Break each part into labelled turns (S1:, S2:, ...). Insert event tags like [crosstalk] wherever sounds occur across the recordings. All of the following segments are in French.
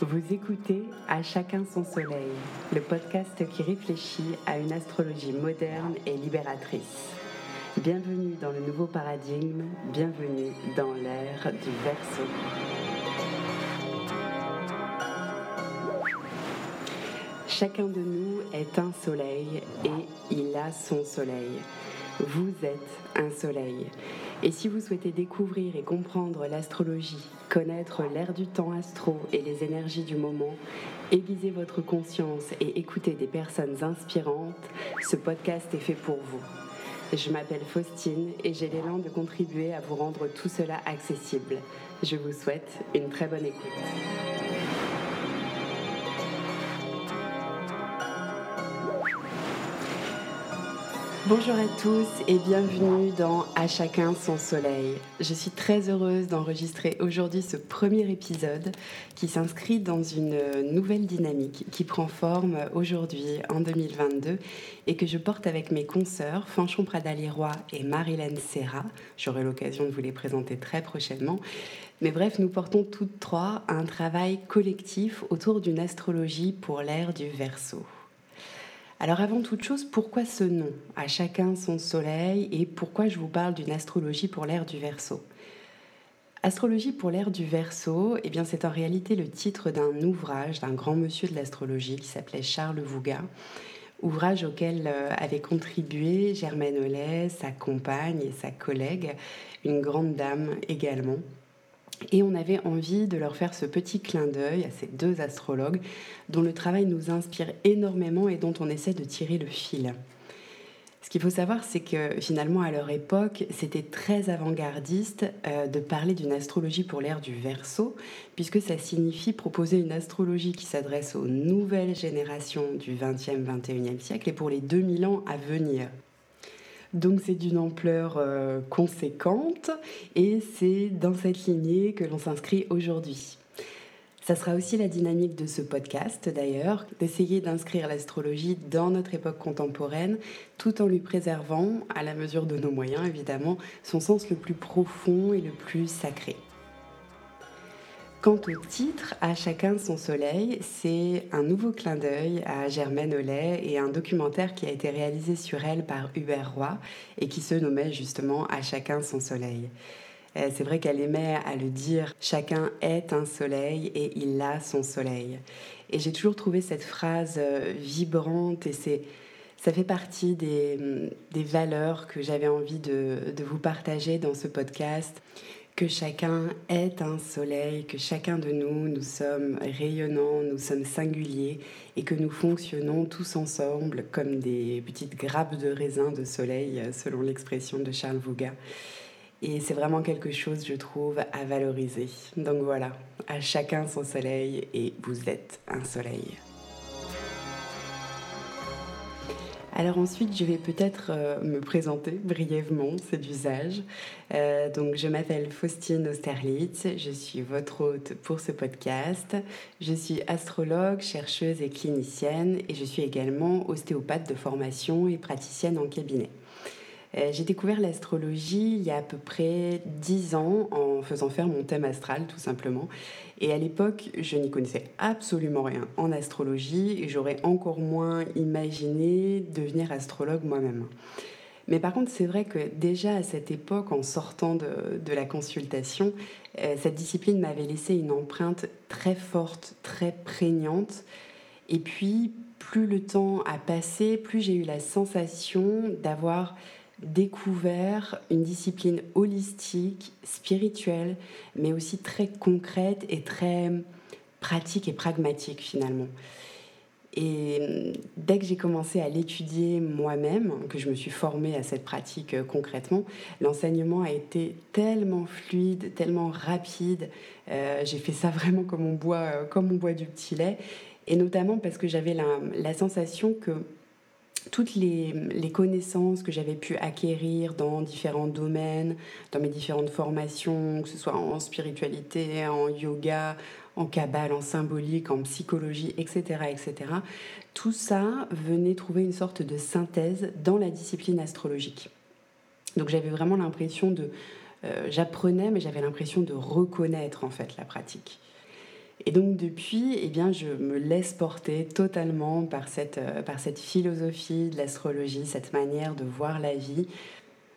S1: Vous écoutez À chacun son soleil, le podcast qui réfléchit à une astrologie moderne et libératrice. Bienvenue dans le nouveau paradigme, bienvenue dans l'ère du Verseau. Chacun de nous est un soleil et il a son soleil. Vous êtes un soleil. Et si vous souhaitez découvrir et comprendre l'astrologie, connaître l'ère du temps astro et les énergies du moment, aiguiser votre conscience et écouter des personnes inspirantes, ce podcast est fait pour vous. Je m'appelle Faustine et j'ai l'élan de contribuer à vous rendre tout cela accessible. Je vous souhaite une très bonne écoute. Bonjour à tous et bienvenue dans À chacun son soleil. Je suis très heureuse d'enregistrer aujourd'hui ce premier épisode qui s'inscrit dans une nouvelle dynamique qui prend forme aujourd'hui en 2022 et que je porte avec mes consoeurs Fanchon Pradaliroy et Marilène Serra. J'aurai l'occasion de vous les présenter très prochainement. Mais bref, nous portons toutes trois un travail collectif autour d'une astrologie pour l'ère du Verseau. Alors avant toute chose, pourquoi ce nom À chacun son soleil et pourquoi je vous parle d'une astrologie pour l'ère du Verseau Astrologie pour l'ère du Verseau, eh bien c'est en réalité le titre d'un ouvrage d'un grand monsieur de l'astrologie qui s'appelait Charles Vouga, ouvrage auquel euh, avait contribué Germaine Hollet, sa compagne et sa collègue, une grande dame également, et on avait envie de leur faire ce petit clin d'œil à ces deux astrologues dont le travail nous inspire énormément et dont on essaie de tirer le fil. Ce qu'il faut savoir, c'est que finalement, à leur époque, c'était très avant-gardiste euh, de parler d'une astrologie pour l'ère du Verseau, puisque ça signifie proposer une astrologie qui s'adresse aux nouvelles générations du 20e, 21e siècle et pour les 2000 ans à venir. Donc c'est d'une ampleur euh, conséquente et c'est dans cette lignée que l'on s'inscrit aujourd'hui. Ça sera aussi la dynamique de ce podcast d'ailleurs, d'essayer d'inscrire l'astrologie dans notre époque contemporaine tout en lui préservant, à la mesure de nos moyens évidemment, son sens le plus profond et le plus sacré. Quant au titre, À chacun son soleil, c'est un nouveau clin d'œil à Germaine Hollet et un documentaire qui a été réalisé sur elle par Hubert Roy et qui se nommait justement À chacun son soleil. Euh, c'est vrai qu'elle aimait à le dire, chacun est un soleil et il a son soleil. Et j'ai toujours trouvé cette phrase euh, vibrante et c'est, ça fait partie des, des valeurs que j'avais envie de, de vous partager dans ce podcast que chacun est un soleil, que chacun de nous, nous sommes rayonnants, nous sommes singuliers et que nous fonctionnons tous ensemble comme des petites grappes de raisin de soleil, selon l'expression de Charles Vouga. Et c'est vraiment quelque chose, je trouve, à valoriser. Donc voilà, à chacun son soleil et vous êtes un soleil. Alors ensuite, je vais peut-être euh, me présenter brièvement, c'est d'usage. Euh, donc je m'appelle Faustine Austerlitz, je suis votre hôte pour ce podcast. Je suis astrologue, chercheuse et clinicienne et je suis également ostéopathe de formation et praticienne en cabinet. Euh, j'ai découvert l'astrologie il y a à peu près dix ans en faisant faire mon thème astral tout simplement. Et à l'époque, je n'y connaissais absolument rien en astrologie et j'aurais encore moins imaginé devenir astrologue moi-même. Mais par contre, c'est vrai que déjà à cette époque, en sortant de, la consultation, euh, cette discipline m'avait laissé une empreinte très forte, très prégnante. Et puis, plus le temps a passé, plus j'ai eu la sensation d'avoir découvert une discipline holistique, spirituelle, mais aussi très concrète et très pratique et pragmatique finalement. Et euh, dès que j'ai commencé à l'étudier moi-même, que je me suis formée à cette pratique euh, concrètement, l'enseignement a été tellement fluide, tellement rapide. Euh, j'ai fait ça [laughs] vraiment comme on boit, comme on boit du petit lait. Et notamment parce que j'avais la sensation que toutes les, connaissances que j'avais pu acquérir dans différents domaines, dans mes différentes formations, que ce soit en spiritualité, en yoga, en cabale, en symbolique, en psychologie, etc., etc., tout ça venait trouver une sorte de synthèse dans la discipline astrologique. Donc j'avais vraiment l'impression de... Euh, j'apprenais, mais j'avais l'impression de reconnaître en fait la pratique. Et donc depuis, eh bien, je me laisse porter totalement par cette, euh, par cette philosophie de l'astrologie, cette manière de voir la vie.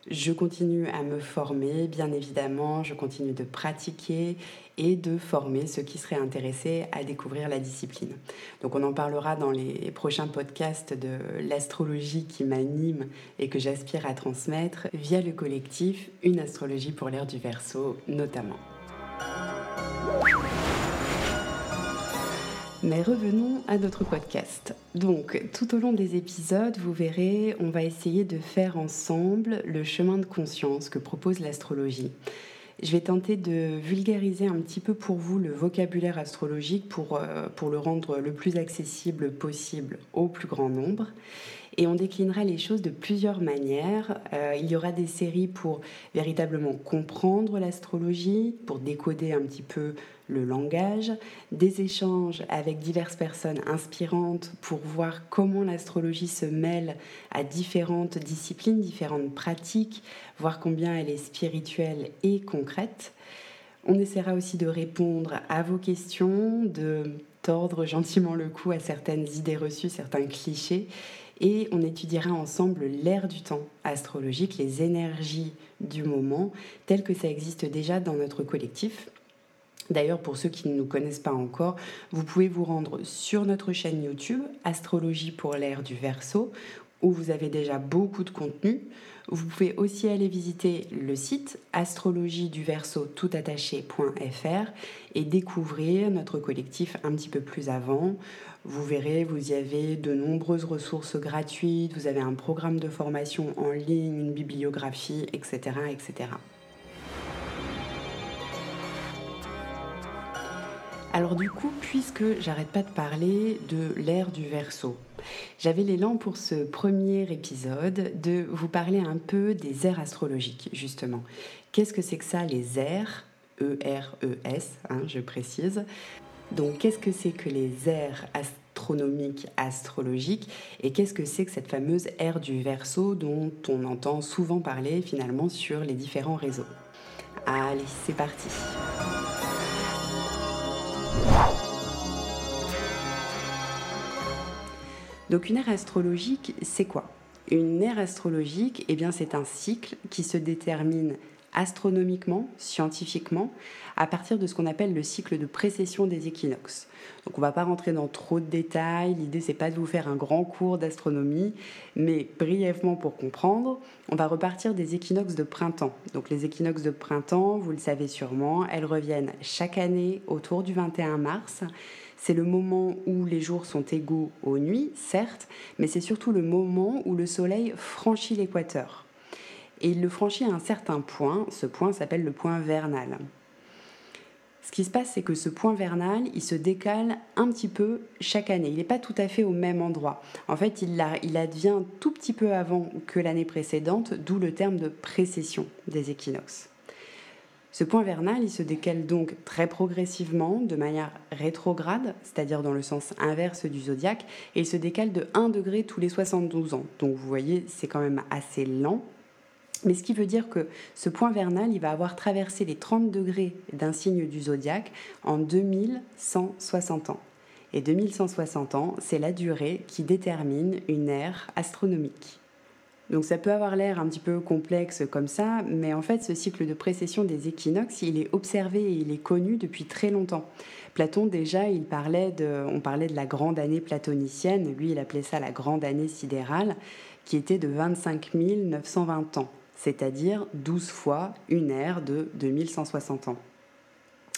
S1: Je continue à me former, bien évidemment, je continue de pratiquer et de former ceux qui seraient intéressés à découvrir la discipline. Donc on en parlera dans les prochains podcasts de l'astrologie qui m'anime et que j'aspire à transmettre via le collectif Une astrologie pour l'ère du Verseau notamment. Mais revenons à notre podcast. Donc, tout au long des épisodes, vous verrez, on va essayer de faire ensemble le chemin de conscience que propose l'astrologie. Je vais tenter de vulgariser un petit peu pour vous le vocabulaire astrologique pour, euh, pour le rendre le plus accessible possible au plus grand nombre. Et on déclinera les choses de plusieurs manières. Euh, il y aura des séries pour véritablement comprendre l'astrologie, pour décoder un petit peu le langage, des échanges avec diverses personnes inspirantes pour voir comment l'astrologie se mêle à différentes disciplines, différentes pratiques, voir combien elle est spirituelle et concrète. On essaiera aussi de répondre à vos questions, de tordre gentiment le cou à certaines idées reçues, certains clichés, et on étudiera ensemble l'ère du temps astrologique, les énergies du moment, telles que ça existe déjà dans notre collectif. D'ailleurs, pour ceux qui ne nous connaissent pas encore, vous pouvez vous rendre sur notre chaîne YouTube, Astrologie pour l'ère du Verseau, où vous avez déjà beaucoup de contenu. Vous pouvez aussi aller visiter le site astrologieduverseau.toutattaché.fr et découvrir notre collectif un petit peu plus avant. Vous verrez, vous y avez de nombreuses ressources gratuites, vous avez un programme de formation en ligne, une bibliographie, etc. etc. Alors du coup, puisque j'arrête pas de parler de l'ère du verso, j'avais l'élan pour ce premier épisode de vous parler un peu des ères astrologiques, justement. Qu'est-ce que c'est que ça, les ères E-R-E-S, hein, je précise. Donc, qu'est-ce que c'est que les ères astronomiques, astrologiques? Et qu'est-ce que c'est que cette fameuse ère du verso dont on entend souvent parler finalement sur les différents réseaux? Allez, c'est parti Donc une ère astrologique, c'est quoi? Une ère astrologique, eh bien c'est un cycle qui se détermine astronomiquement, scientifiquement, à partir de ce qu'on appelle le cycle de précession des équinoxes. Donc on ne va pas rentrer dans trop de détails, l'idée c'est pas de vous faire un grand cours d'astronomie, mais brièvement pour comprendre, on va repartir des équinoxes de printemps. Donc les équinoxes de printemps, vous le savez sûrement, elles reviennent chaque année autour du 21 mars. C'est le moment où les jours sont égaux aux nuits, certes, mais c'est surtout le moment où le Soleil franchit l'équateur. Et il le franchit à un certain point, ce point s'appelle le point vernal. Ce qui se passe, c'est que ce point vernal, il se décale un petit peu chaque année. Il n'est pas tout à fait au même endroit. En fait, il, il advient tout petit peu avant que l'année précédente, d'où le terme de précession des équinoxes. Ce point vernal, il se décale donc très progressivement, de manière rétrograde, c'est-à-dire dans le sens inverse du zodiaque, et il se décale de 1 degré tous les 72 ans. Donc vous voyez, c'est quand même assez lent. Mais ce qui veut dire que ce point vernal, il va avoir traversé les 30 degrés d'un signe du zodiaque en 2160 ans. Et 2160 ans, c'est la durée qui détermine une ère astronomique. Donc ça peut avoir l'air un petit peu complexe comme ça, mais en fait ce cycle de précession des équinoxes, il est observé et il est connu depuis très longtemps. Platon déjà, il parlait de, on parlait de la grande année platonicienne, lui il appelait ça la grande année sidérale, qui était de 25 920 ans c'est-à-dire 12 fois une ère de 2160 ans.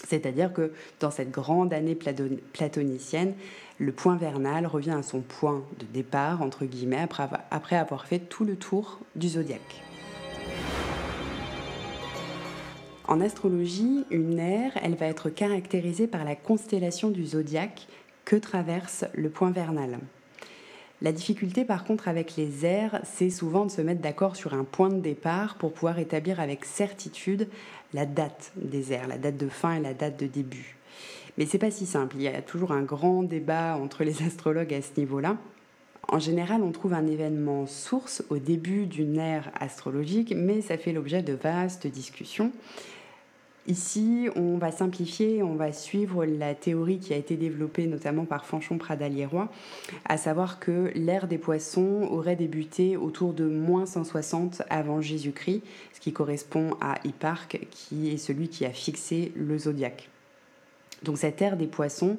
S1: C'est-à-dire que dans cette grande année platonicienne, le point vernal revient à son point de départ, entre guillemets, après avoir fait tout le tour du zodiaque. En astrologie, une ère, elle va être caractérisée par la constellation du zodiaque que traverse le point vernal. La difficulté par contre avec les airs, c'est souvent de se mettre d'accord sur un point de départ pour pouvoir établir avec certitude la date des airs, la date de fin et la date de début. Mais c'est pas si simple, il y a toujours un grand débat entre les astrologues à ce niveau-là. En général, on trouve un événement source au début d'une ère astrologique, mais ça fait l'objet de vastes discussions. Ici, on va simplifier, on va suivre la théorie qui a été développée notamment par Fanchon Pradaliérois, à savoir que l'ère des poissons aurait débuté autour de moins 160 avant Jésus-Christ, ce qui correspond à Hipparque, qui est celui qui a fixé le zodiaque. Donc cette ère des poissons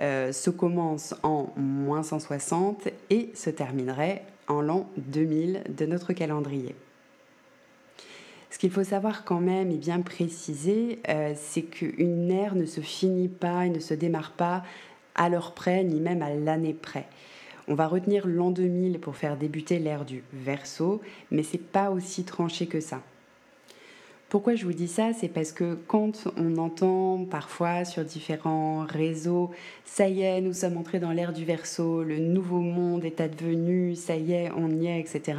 S1: euh, se commence en moins 160 et se terminerait en l'an 2000 de notre calendrier. Ce qu'il faut savoir quand même et bien préciser, euh, c'est qu'une ère ne se finit pas et ne se démarre pas à l'heure près, ni même à l'année près. On va retenir l'an 2000 pour faire débuter l'ère du Verseau, mais c'est pas aussi tranché que ça. Pourquoi je vous dis ça? C'est parce que quand on entend parfois sur différents réseaux, ça y est, nous sommes entrés dans l'ère du Verseau, le nouveau monde est advenu, ça y est, on y est, etc.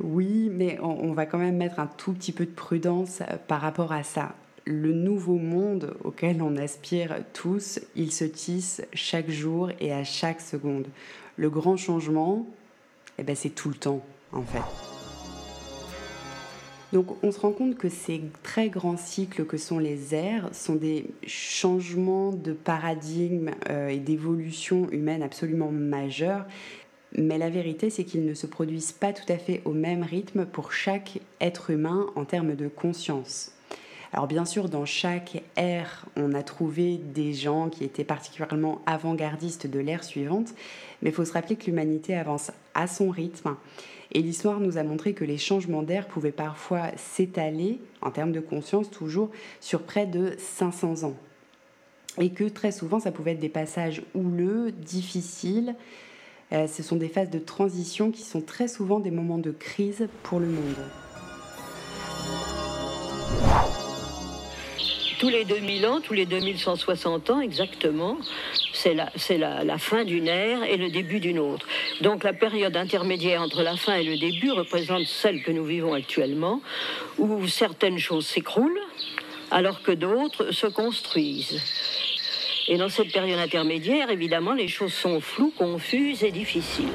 S1: Oui, mais on, va quand même mettre un tout petit peu de prudence euh, par rapport à ça. Le nouveau monde auquel on aspire tous, il se tisse chaque jour et à chaque seconde. Le grand changement, eh ben, c'est tout le temps, en fait. Donc on se rend compte que ces très grands cycles que sont les airs sont des changements de paradigme euh, et d'évolution humaine absolument majeurs mais la vérité, c'est qu'ils ne se produisent pas tout à fait au même rythme pour chaque être humain en termes de conscience. Alors bien sûr, dans chaque ère, on a trouvé des gens qui étaient particulièrement avant-gardistes de l'ère suivante, mais il faut se rappeler que l'humanité avance à son rythme. Et l'histoire nous a montré que les changements d'air pouvaient parfois s'étaler, en termes de conscience toujours, sur près de 500 ans. Et que très souvent, ça pouvait être des passages houleux, difficiles, ce sont des phases de transition qui sont très souvent des moments de crise pour le monde.
S2: Tous les 2000 ans, tous les 2160 ans exactement, c'est la, la, fin d'une ère et le début d'une autre. Donc la période intermédiaire entre la fin et le début représente celle que nous vivons actuellement, où certaines choses s'écroulent alors que d'autres se construisent. Et dans cette période intermédiaire, évidemment, les choses sont floues, confuses et difficiles.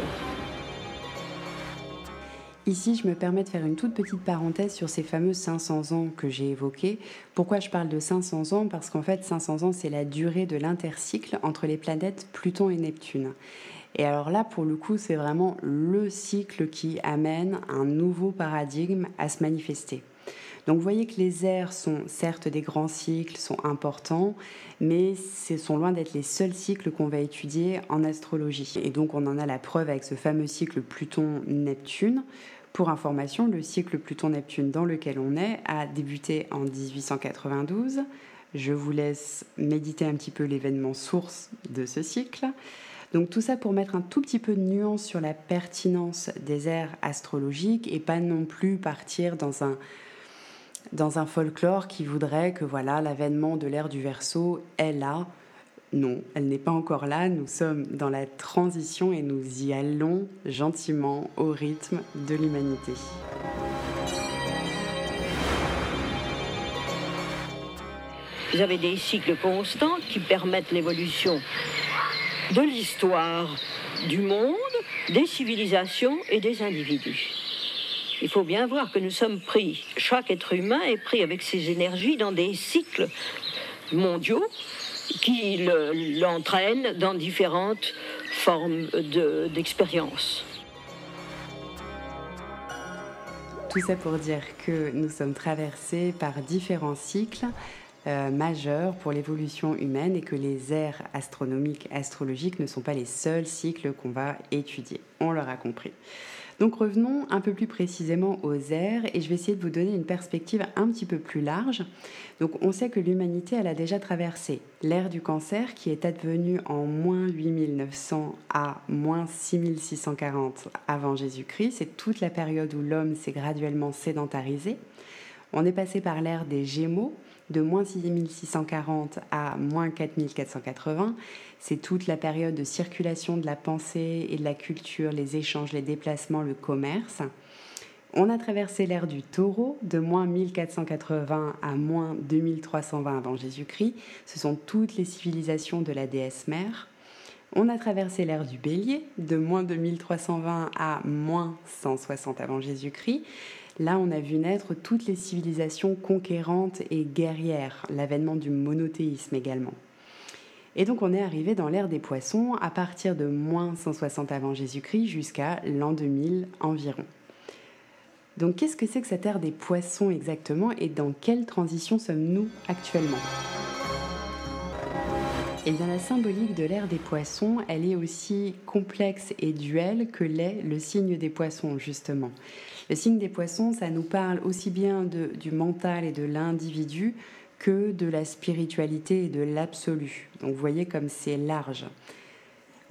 S1: Ici, je me permets de faire une toute petite parenthèse sur ces fameux 500 ans que j'ai évoqués. Pourquoi je parle de 500 ans? Parce qu'en fait, 500 ans, c'est la durée de l'intercycle entre les planètes Pluton et Neptune. Et alors là, pour le coup, c'est vraiment le cycle qui amène un nouveau paradigme à se manifester. Donc vous voyez que les airs sont certes des grands cycles, sont importants, mais ce sont loin d'être les seuls cycles qu'on va étudier en astrologie. Et donc on en a la preuve avec ce fameux cycle Pluton-Neptune. Pour information, le cycle Pluton-Neptune dans lequel on est a débuté en 1892. Je vous laisse méditer un petit peu l'événement source de ce cycle. Donc tout ça pour mettre un tout petit peu de nuance sur la pertinence des airs astrologiques et pas non plus partir dans un dans un folklore qui voudrait que voilà l'avènement de l'ère du Verseau est là. Non, elle n'est pas encore là. Nous sommes dans la transition et nous y allons gentiment au rythme de l'humanité.
S2: Vous avez des cycles constants qui permettent l'évolution de l'histoire du monde, des civilisations et des individus. Il faut bien voir que nous sommes pris, chaque être humain est pris avec ses énergies dans des cycles mondiaux qui l'entraînent dans différentes formes d'expérience.
S1: Tout ça pour dire que nous sommes traversés par différents cycles euh, majeurs pour l'évolution humaine et que les ères astronomiques, astrologiques ne sont pas les seuls cycles qu'on va étudier. On l'aura compris. Donc revenons un peu plus précisément aux airs et je vais essayer de vous donner une perspective un petit peu plus large. Donc on sait que l'humanité elle a déjà traversé l'ère du cancer qui est advenue en moins 8900 à moins 6640 avant Jésus-Christ. C'est toute la période où l'homme s'est graduellement sédentarisé. On est passé par l'ère des Gémeaux de moins 6640 à moins 4480. C'est toute la période de circulation de la pensée et de la culture, les échanges, les déplacements, le commerce. On a traversé l'ère du taureau de moins 1480 à moins 2320 avant Jésus-Christ. Ce sont toutes les civilisations de la déesse mère. On a traversé l'ère du bélier de moins 2320 à moins 160 avant Jésus-Christ Là, on a vu naître toutes les civilisations conquérantes et guerrières, l'avènement du monothéisme également. Et donc on est arrivé dans l'ère des poissons à partir de moins 160 avant Jésus-Christ jusqu'à l'an 2000 environ. Donc qu'est-ce que c'est que cette ère des poissons exactement et dans quelle transition sommes-nous actuellement? Bien la symbolique de l'ère des poissons, elle est aussi complexe et duelle que l'est le signe des poissons justement. Le signe des poissons, ça nous parle aussi bien du mental et de l'individu que de la spiritualité et de l'absolu. Donc vous voyez comme c'est large.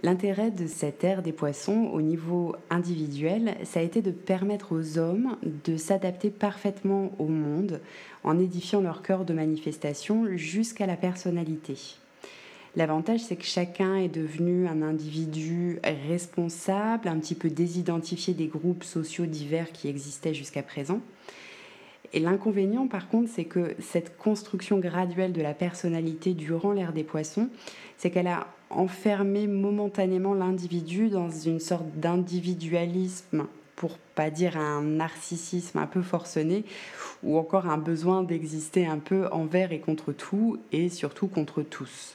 S1: L'intérêt de cette ère des poissons au niveau individuel, ça a été de permettre aux hommes de s'adapter parfaitement au monde en édifiant leur cœur de manifestation jusqu'à la personnalité. L'avantage, c'est que chacun est devenu un individu responsable, un petit peu désidentifié des groupes sociaux divers qui existaient jusqu'à présent. Et l'inconvénient, par contre, c'est que cette construction graduelle de la personnalité durant l'ère des poissons, c'est qu'elle a enfermé momentanément l'individu dans une sorte d'individualisme, pour pas dire un narcissisme un peu forcené, ou encore un besoin d'exister un peu envers et contre tout, et surtout contre tous.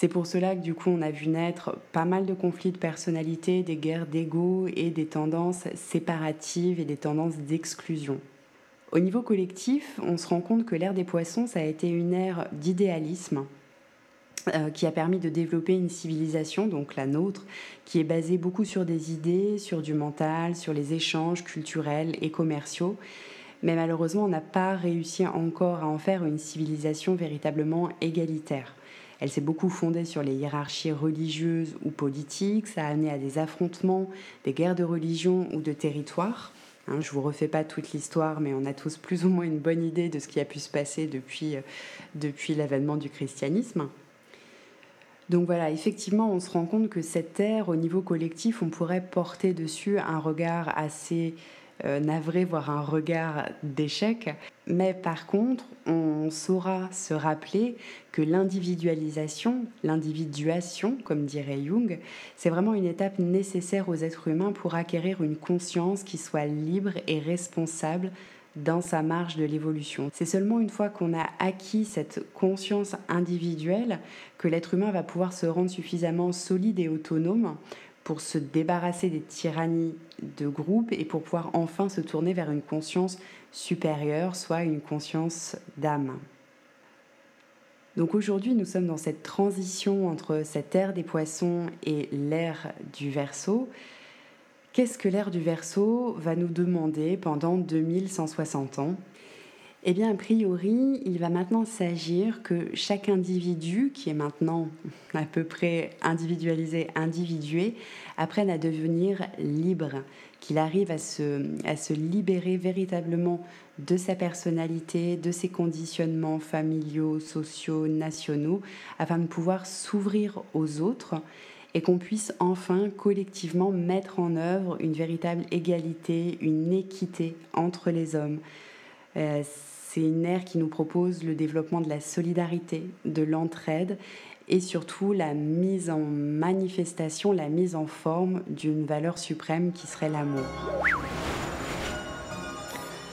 S1: C'est pour cela que du coup on a vu naître pas mal de conflits de personnalité, des guerres d'ego et des tendances séparatives et des tendances d'exclusion. Au niveau collectif, on se rend compte que l'ère des poissons, ça a été une ère d'idéalisme euh, qui a permis de développer une civilisation, donc la nôtre, qui est basée beaucoup sur des idées, sur du mental, sur les échanges culturels et commerciaux. Mais malheureusement, on n'a pas réussi encore à en faire une civilisation véritablement égalitaire. Elle s'est beaucoup fondée sur les hiérarchies religieuses ou politiques, ça a amené à des affrontements, des guerres de religion ou de territoire. Hein, je ne vous refais pas toute l'histoire, mais on a tous plus ou moins une bonne idée de ce qui a pu se passer depuis, euh, depuis l'avènement du christianisme. Donc voilà, effectivement, on se rend compte que cette ère, au niveau collectif, on pourrait porter dessus un regard assez navré, voire un regard d'échec. Mais par contre, on saura se rappeler que l'individualisation, l'individuation, comme dirait Jung, c'est vraiment une étape nécessaire aux êtres humains pour acquérir une conscience qui soit libre et responsable dans sa marge de l'évolution. C'est seulement une fois qu'on a acquis cette conscience individuelle que l'être humain va pouvoir se rendre suffisamment solide et autonome pour se débarrasser des tyrannies de groupe et pour pouvoir enfin se tourner vers une conscience supérieure, soit une conscience d'âme. Donc aujourd'hui, nous sommes dans cette transition entre cette ère des poissons et l'ère du Verseau. Qu'est-ce que l'ère du Verseau va nous demander pendant 2160 ans? Eh bien, a priori, il va maintenant s'agir que chaque individu, qui est maintenant à peu près individualisé, individué, apprenne à devenir libre, qu'il arrive à se, libérer véritablement de sa personnalité, de ses conditionnements familiaux, sociaux, nationaux, afin de pouvoir s'ouvrir aux autres et qu'on puisse enfin collectivement mettre en œuvre une véritable égalité, une équité entre les hommes. Euh, c'est une ère qui nous propose le développement de la solidarité, de l'entraide et surtout la mise en manifestation, la mise en forme d'une valeur suprême qui serait l'amour.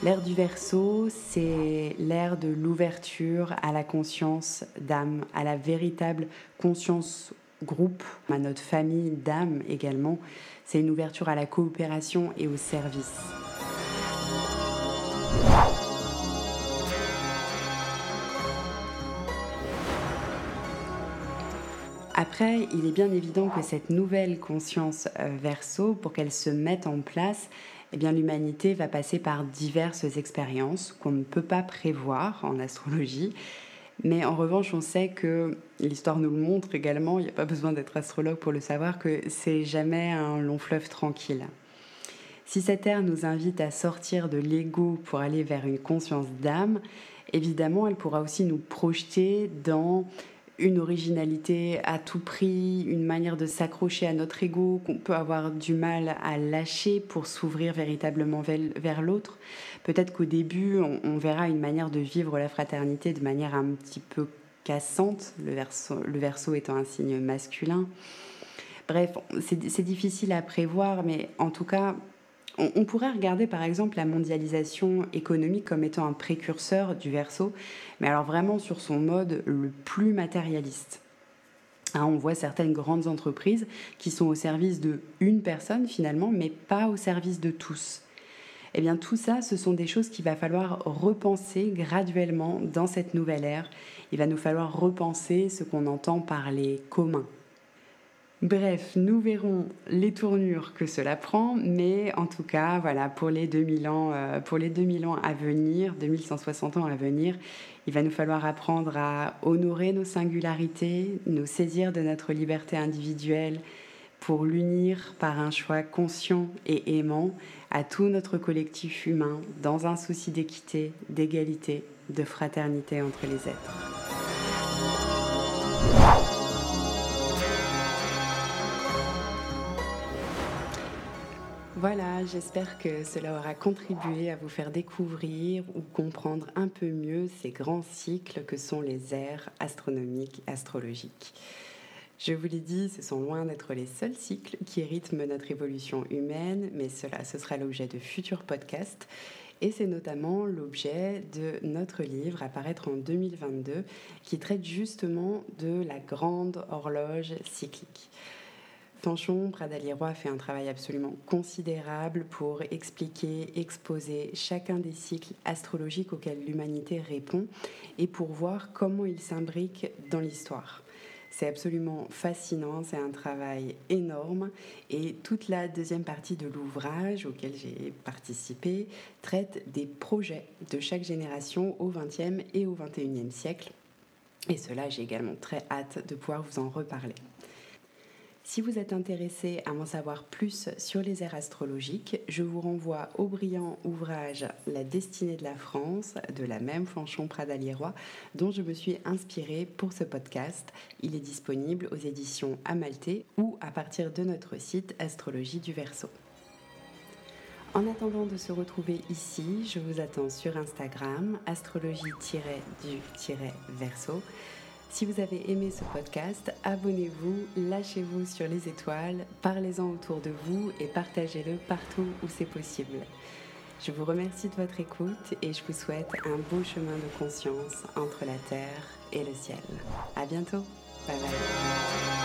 S1: L'ère du Verseau, c'est l'ère de l'ouverture à la conscience d'âme, à la véritable conscience groupe, à notre famille d'âme également. C'est une ouverture à la coopération et au service. Après, il est bien évident que cette nouvelle conscience euh, verso, pour qu'elle se mette en place, eh bien l'humanité va passer par diverses expériences qu'on ne peut pas prévoir en astrologie. Mais en revanche, on sait que l'histoire nous le montre également, il n'y a pas besoin d'être astrologue pour le savoir, que c'est jamais un long fleuve tranquille. Si cette ère nous invite à sortir de l'ego pour aller vers une conscience d'âme, évidemment, elle pourra aussi nous projeter dans une originalité à tout prix, une manière de s'accrocher à notre ego qu'on peut avoir du mal à lâcher pour s'ouvrir véritablement vers l'autre. Peut-être qu'au début, on, verra une manière de vivre la fraternité de manière un petit peu cassante, le verso, le verso étant un signe masculin. Bref, c'est difficile à prévoir, mais en tout cas, On, pourrait regarder par exemple la mondialisation économique comme étant un précurseur du verso, mais alors vraiment sur son mode le plus matérialiste. Hein, on voit certaines grandes entreprises qui sont au service de une personne finalement, mais pas au service de tous. Eh bien tout ça, ce sont des choses qu'il va falloir repenser graduellement dans cette nouvelle ère. Il va nous falloir repenser ce qu'on entend par les communs, Bref, nous verrons les tournures que cela prend, mais en tout cas, voilà, pour les 2000 ans, euh, pour les 2000 ans à venir, 2160 ans à venir, il va nous falloir apprendre à honorer nos singularités, nous saisir de notre liberté individuelle pour l'unir par un choix conscient et aimant à tout notre collectif humain dans un souci d'équité, d'égalité, de fraternité entre les êtres. Voilà, j'espère que cela aura contribué à vous faire découvrir ou comprendre un peu mieux ces grands cycles que sont les ères astronomiques, astrologiques. Je vous l'ai dit, ce sont loin d'être les seuls cycles qui rythment notre évolution humaine, mais cela, ce sera l'objet de futurs podcasts. Et c'est notamment l'objet de notre livre à paraître en 2022 qui traite justement de la grande horloge cyclique. Fanchon Pradaliroy fait un travail absolument considérable pour expliquer, exposer chacun des cycles astrologiques auxquels l'humanité répond et pour voir comment ils s'imbriquent dans l'histoire. C'est absolument fascinant, c'est un travail énorme et toute la deuxième partie de l'ouvrage auquel j'ai participé traite des projets de chaque génération au XXe et au XXIe siècle. Et cela, j'ai également très hâte de pouvoir vous en reparler. Si vous êtes intéressé à en savoir plus sur les airs astrologiques, je vous renvoie au brillant ouvrage La destinée de la France de la même Fanchon Pradaliérois dont je me suis inspirée pour ce podcast. Il est disponible aux éditions Amalté ou à partir de notre site Astrologie du Verseau. En attendant de se retrouver ici, je vous attends sur Instagram astrologie-du-verso. Si vous avez aimé ce podcast, abonnez-vous, lâchez-vous sur les étoiles, parlez-en autour de vous et partagez-le partout où c'est possible. Je vous remercie de votre écoute et je vous souhaite un beau chemin de conscience entre la terre et le ciel. À bientôt. Bye bye.